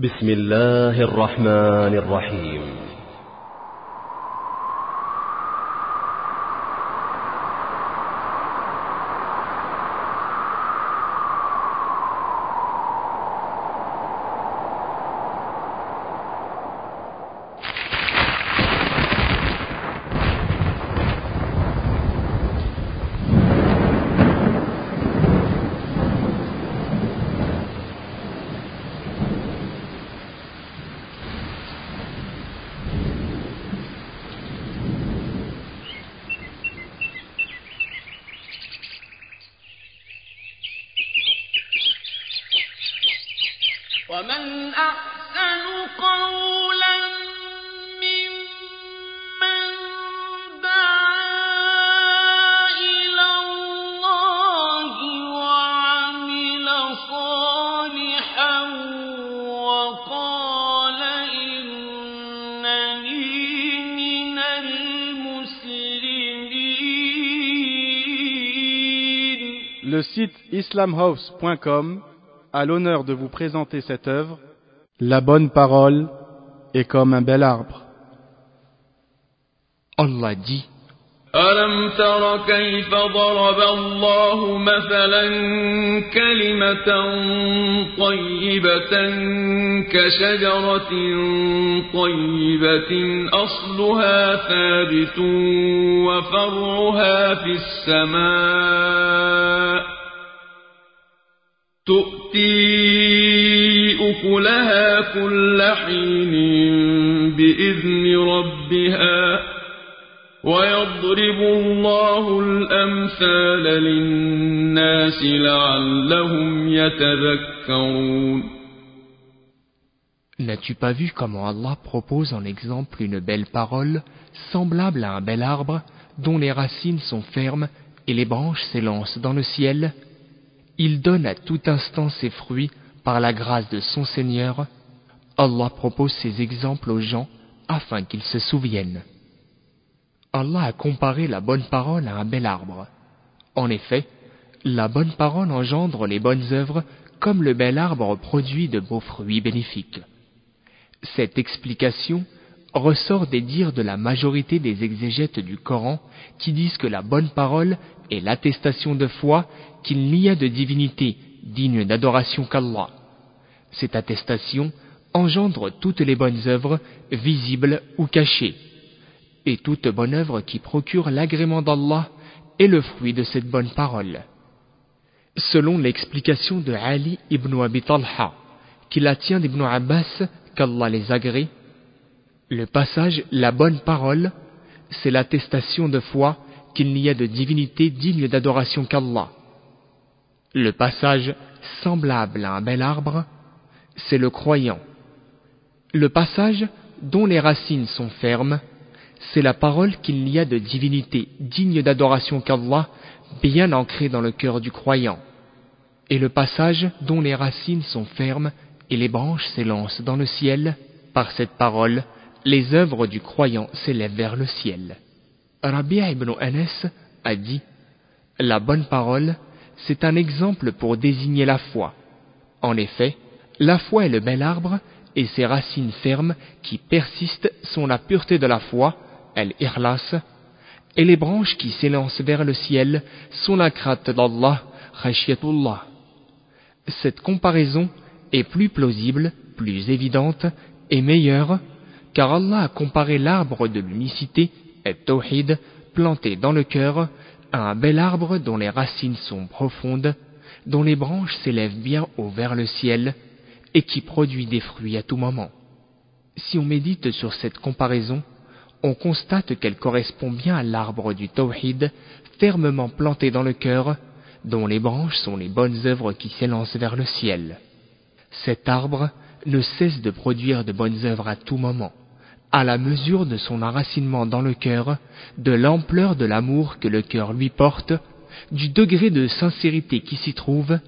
بسم الله الرحمن الرحيم. site islamhouse.com a l'honneur de vous présenter cette œuvre. La bonne parole est comme un bel arbre. Allah dit ألم تر كيف ضرب الله مثلا كلمة طيبة كشجرة طيبة أصلها ثابت وفرعها في السماء تؤتي أكلها كل حين بإذن ربها ويضرب الله الأمثال للناس لعلهم يتذكرون N'as-tu pas vu comment Allah propose en exemple une belle parole semblable à un bel arbre dont les racines sont fermes et les branches s'élancent dans le ciel Il donne à tout instant ses fruits par la grâce de son Seigneur. Allah propose ces exemples aux gens afin qu'ils se souviennent. Allah a comparé la bonne parole à un bel arbre. En effet, la bonne parole engendre les bonnes œuvres comme le bel arbre produit de beaux fruits bénéfiques. Cette explication ressort des dires de la majorité des exégètes du Coran qui disent que la bonne parole est l'attestation de foi qu'il n'y a de divinité digne d'adoration qu'Allah. Cette attestation engendre toutes les bonnes œuvres, visibles ou cachées, et toute bonne œuvre qui procure l'agrément d'Allah est le fruit de cette bonne parole. Selon l'explication de Ali ibn Abi Talha, qui la tient d'Ibn Abbas, qu'Allah les agrée, le passage La bonne parole, c'est l'attestation de foi qu'il n'y a de divinité digne d'adoration qu'Allah. Le passage semblable à un bel arbre, c'est le croyant. Le passage dont les racines sont fermes, c'est la parole qu'il n'y a de divinité digne d'adoration qu'Allah, bien ancrée dans le cœur du croyant. Et le passage dont les racines sont fermes et les branches s'élancent dans le ciel, par cette parole, les œuvres du croyant s'élèvent vers le ciel. Rabbi ibn Anas a dit La bonne parole, c'est un exemple pour désigner la foi. En effet, la foi est le bel arbre et ses racines fermes qui persistent sont la pureté de la foi, el-ikhlas, et les branches qui s'élancent vers le ciel sont la crainte d'Allah, khashiyatullah. Cette comparaison est plus plausible, plus évidente et meilleure, car Allah a comparé l'arbre de l'unicité, et tawhid, planté dans le cœur, à un bel arbre dont les racines sont profondes, dont les branches s'élèvent bien haut vers le ciel, et qui produit des fruits à tout moment. Si on médite sur cette comparaison, on constate qu'elle correspond bien à l'arbre du tawhid, fermement planté dans le cœur, dont les branches sont les bonnes œuvres qui s'élancent vers le ciel. Cet arbre ne cesse de produire de bonnes œuvres à tout moment, à la mesure de son enracinement dans le cœur, de l'ampleur de l'amour que le cœur lui porte, du degré de sincérité qui s'y trouve,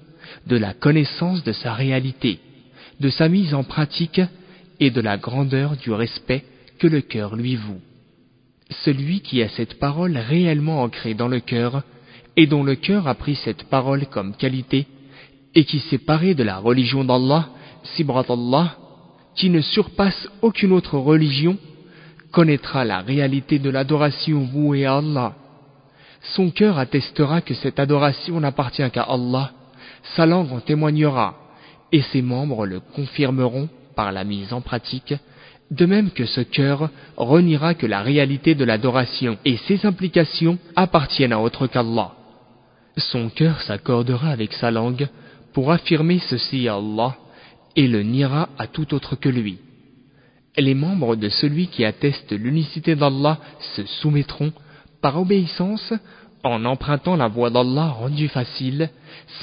de la connaissance de sa réalité, de sa mise en pratique et de la grandeur du respect que le cœur lui voue. Celui qui a cette parole réellement ancrée dans le cœur et dont le cœur a pris cette parole comme qualité et qui s'est paré de la religion d'Allah, Sibrat Allah, qui ne surpasse aucune autre religion, connaîtra la réalité de l'adoration vouée à Allah. Son cœur attestera que cette adoration n'appartient qu'à Allah, sa langue en témoignera, et ses membres le confirmeront par la mise en pratique, de même que ce cœur reniera que la réalité de l'adoration et ses implications appartiennent à autre qu'Allah. Son cœur s'accordera avec sa langue pour affirmer ceci à Allah et le niera à tout autre que lui. Les membres de celui qui atteste l'unicité d'Allah se soumettront par obéissance en empruntant la voie d'Allah rendue facile,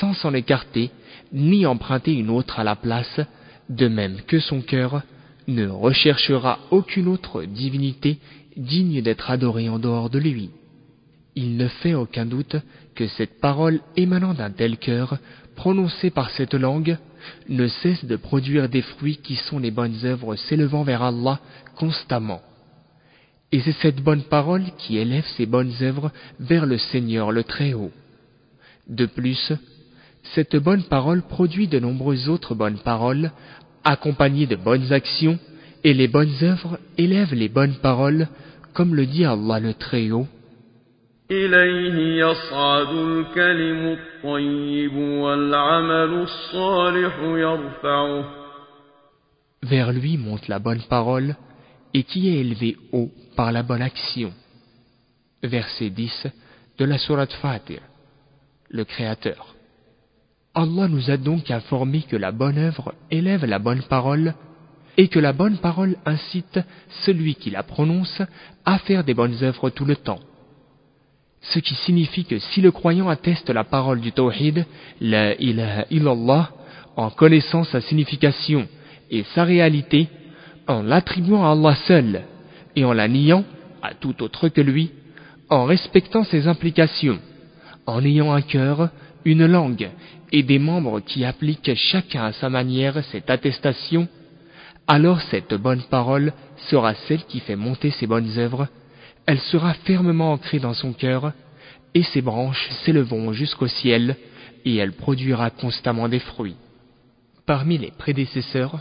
sans s'en écarter, ni emprunter une autre à la place, de même que son cœur ne recherchera aucune autre divinité digne d'être adorée en dehors de lui. Il ne fait aucun doute que cette parole émanant d'un tel cœur, prononcée par cette langue, ne cesse de produire des fruits qui sont les bonnes œuvres s'élevant vers Allah constamment. Et c'est cette bonne parole qui élève ces bonnes œuvres vers le Seigneur le Très-Haut. De plus, cette bonne parole produit de nombreuses autres bonnes paroles, accompagnées de bonnes actions, et les bonnes œuvres élèvent les bonnes paroles, comme le dit Allah le Très-Haut. Vers lui monte la bonne parole et qui est élevé haut par la bonne action. Verset 10 de la Sourate Fatir, le Créateur. Allah nous a donc informé que la bonne œuvre élève la bonne parole et que la bonne parole incite celui qui la prononce à faire des bonnes œuvres tout le temps. Ce qui signifie que si le croyant atteste la parole du tawhid, la ilaha en connaissant sa signification et sa réalité, en l'attribuant à Allah seul et en la niant à tout autre que lui, en respectant ses implications, en ayant un cœur, une langue et des membres qui appliquent chacun à sa manière cette attestation, alors cette bonne parole sera celle qui fait monter ses bonnes œuvres elle sera fermement ancrée dans son cœur, et ses branches s'élèveront jusqu'au ciel, et elle produira constamment des fruits. Parmi les prédécesseurs,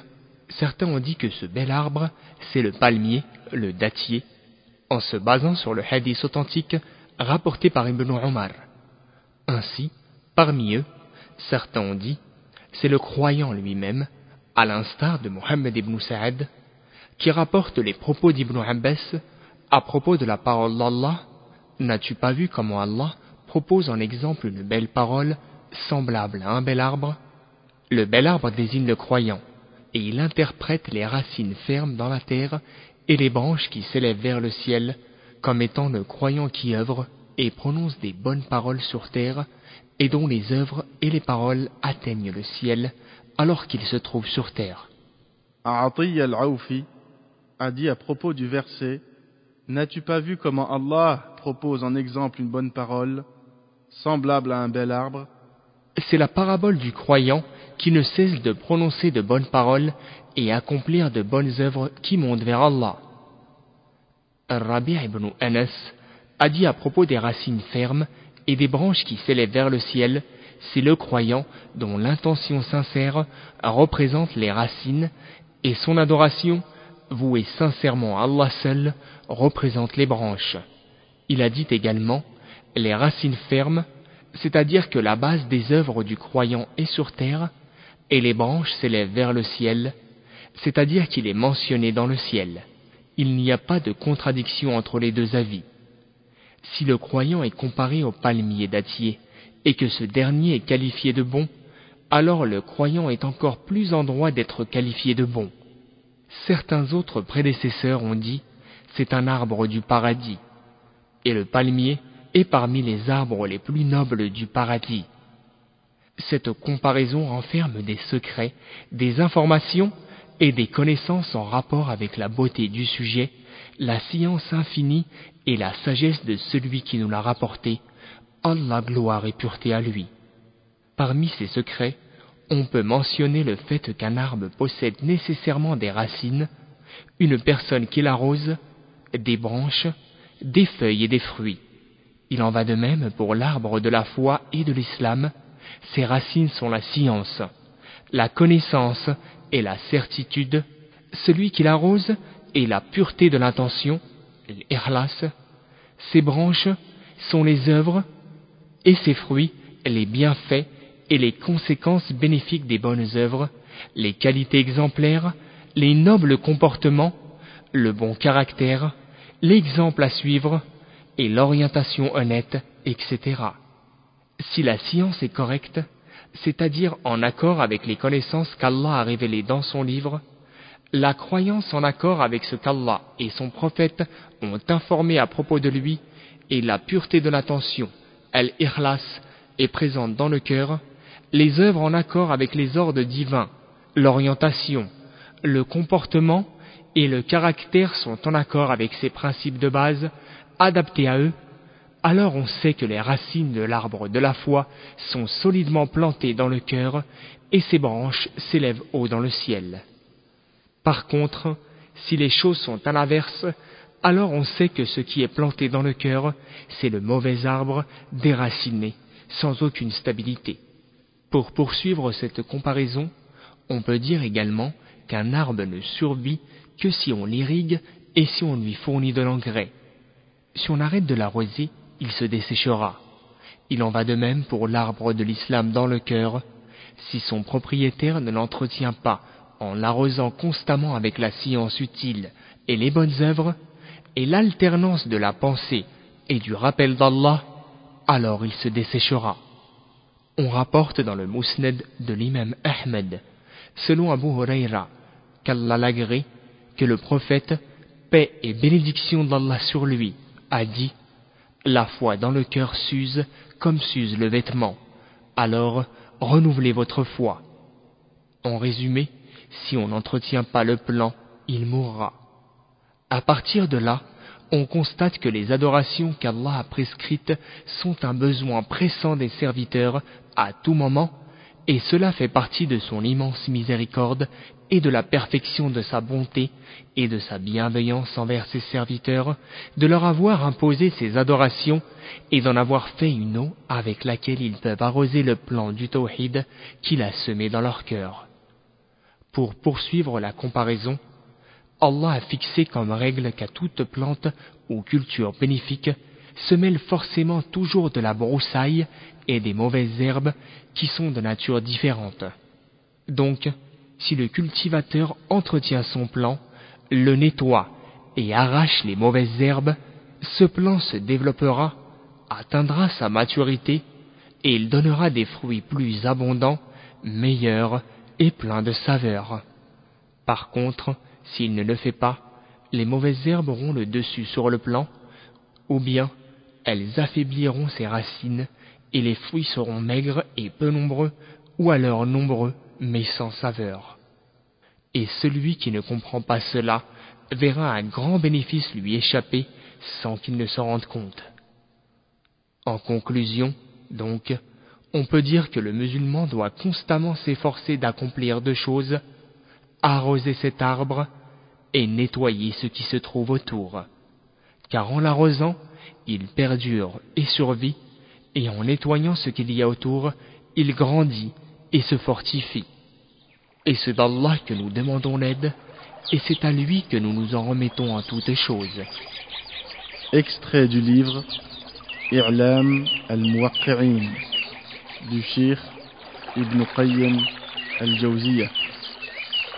certains ont dit que ce bel arbre, c'est le palmier, le dattier, en se basant sur le hadith authentique rapporté par Ibn Omar. Ainsi, parmi eux, certains ont dit, c'est le croyant lui-même, à l'instar de Mohammed ibn Sa'ad, qui rapporte les propos d'Ibn Abbas à propos de la parole d'Allah, n'as-tu pas vu comment Allah propose en exemple une belle parole semblable à un bel arbre? Le bel arbre désigne le croyant, et il interprète les racines fermes dans la terre et les branches qui s'élèvent vers le ciel comme étant le croyant qui œuvre et prononce des bonnes paroles sur terre et dont les œuvres et les paroles atteignent le ciel alors qu'il se trouve sur terre. al-Awfi a dit à propos du verset N'as-tu pas vu comment Allah propose en exemple une bonne parole, semblable à un bel arbre? C'est la parabole du croyant qui ne cesse de prononcer de bonnes paroles et accomplir de bonnes œuvres qui montent vers Allah. Rabbi ibn Anas a dit à propos des racines fermes et des branches qui s'élèvent vers le ciel, c'est le croyant dont l'intention sincère représente les racines et son adoration voué sincèrement à Allah seul, représente les branches. Il a dit également les racines fermes, c'est-à-dire que la base des œuvres du croyant est sur terre, et les branches s'élèvent vers le ciel, c'est-à-dire qu'il est mentionné dans le ciel. Il n'y a pas de contradiction entre les deux avis. Si le croyant est comparé au palmier dattier, et que ce dernier est qualifié de bon, alors le croyant est encore plus en droit d'être qualifié de bon. Certains autres prédécesseurs ont dit c'est un arbre du paradis, et le palmier est parmi les arbres les plus nobles du paradis. Cette comparaison renferme des secrets, des informations et des connaissances en rapport avec la beauté du sujet, la science infinie et la sagesse de celui qui nous l'a rapporté, Allah gloire et pureté à lui. Parmi ces secrets, on peut mentionner le fait qu'un arbre possède nécessairement des racines, une personne qui l'arrose, des branches, des feuilles et des fruits. Il en va de même pour l'arbre de la foi et de l'islam. Ses racines sont la science, la connaissance et la certitude, celui qui l'arrose est la pureté de l'intention, l'ikhlas, ses branches sont les œuvres et ses fruits les bienfaits et les conséquences bénéfiques des bonnes œuvres, les qualités exemplaires, les nobles comportements, le bon caractère, l'exemple à suivre et l'orientation honnête, etc. Si la science est correcte, c'est-à-dire en accord avec les connaissances qu'Allah a révélées dans son livre, la croyance en accord avec ce qu'Allah et son prophète ont informé à propos de lui, et la pureté de l'attention, al-ikhlas, est présente dans le cœur, les œuvres en accord avec les ordres divins, l'orientation, le comportement et le caractère sont en accord avec ces principes de base, adaptés à eux, alors on sait que les racines de l'arbre de la foi sont solidement plantées dans le cœur et ses branches s'élèvent haut dans le ciel. Par contre, si les choses sont à l'inverse, alors on sait que ce qui est planté dans le cœur, c'est le mauvais arbre déraciné, sans aucune stabilité. Pour poursuivre cette comparaison, on peut dire également qu'un arbre ne survit que si on l'irrigue et si on lui fournit de l'engrais. Si on arrête de l'arroser, il se desséchera. Il en va de même pour l'arbre de l'islam dans le cœur. Si son propriétaire ne l'entretient pas en l'arrosant constamment avec la science utile et les bonnes œuvres, et l'alternance de la pensée et du rappel d'Allah, alors il se desséchera. On rapporte dans le Mousned de l'imam Ahmed, selon Abu Huraira, qu'Allah l'agrée, que le prophète, paix et bénédiction d'Allah sur lui, a dit La foi dans le cœur s'use comme s'use le vêtement. Alors, renouvelez votre foi. En résumé, si on n'entretient pas le plan, il mourra. À partir de là, on constate que les adorations qu'Allah a prescrites sont un besoin pressant des serviteurs à tout moment, et cela fait partie de son immense miséricorde et de la perfection de sa bonté et de sa bienveillance envers ses serviteurs, de leur avoir imposé ces adorations et d'en avoir fait une eau avec laquelle ils peuvent arroser le plan du tawhid qu'il a semé dans leur cœur. Pour poursuivre la comparaison, Allah a fixé comme règle qu'à toute plante ou culture bénéfique se mêle forcément toujours de la broussaille et des mauvaises herbes qui sont de nature différente. Donc, si le cultivateur entretient son plant, le nettoie et arrache les mauvaises herbes, ce plant se développera, atteindra sa maturité et il donnera des fruits plus abondants, meilleurs et pleins de saveur. Par contre, s'il ne le fait pas, les mauvaises herbes auront le dessus sur le plant, ou bien elles affaibliront ses racines, et les fruits seront maigres et peu nombreux, ou alors nombreux mais sans saveur. Et celui qui ne comprend pas cela verra un grand bénéfice lui échapper sans qu'il ne s'en rende compte. En conclusion, donc, on peut dire que le musulman doit constamment s'efforcer d'accomplir deux choses, arroser cet arbre et nettoyer ce qui se trouve autour. Car en l'arrosant, il perdure et survit, et en nettoyant ce qu'il y a autour, il grandit et se fortifie. Et c'est d'Allah que nous demandons l'aide, et c'est à lui que nous nous en remettons en toutes choses. Extrait du livre I'lam al-Muwaqqi'in du Shir Ibn Qayyim al-Jawziyah.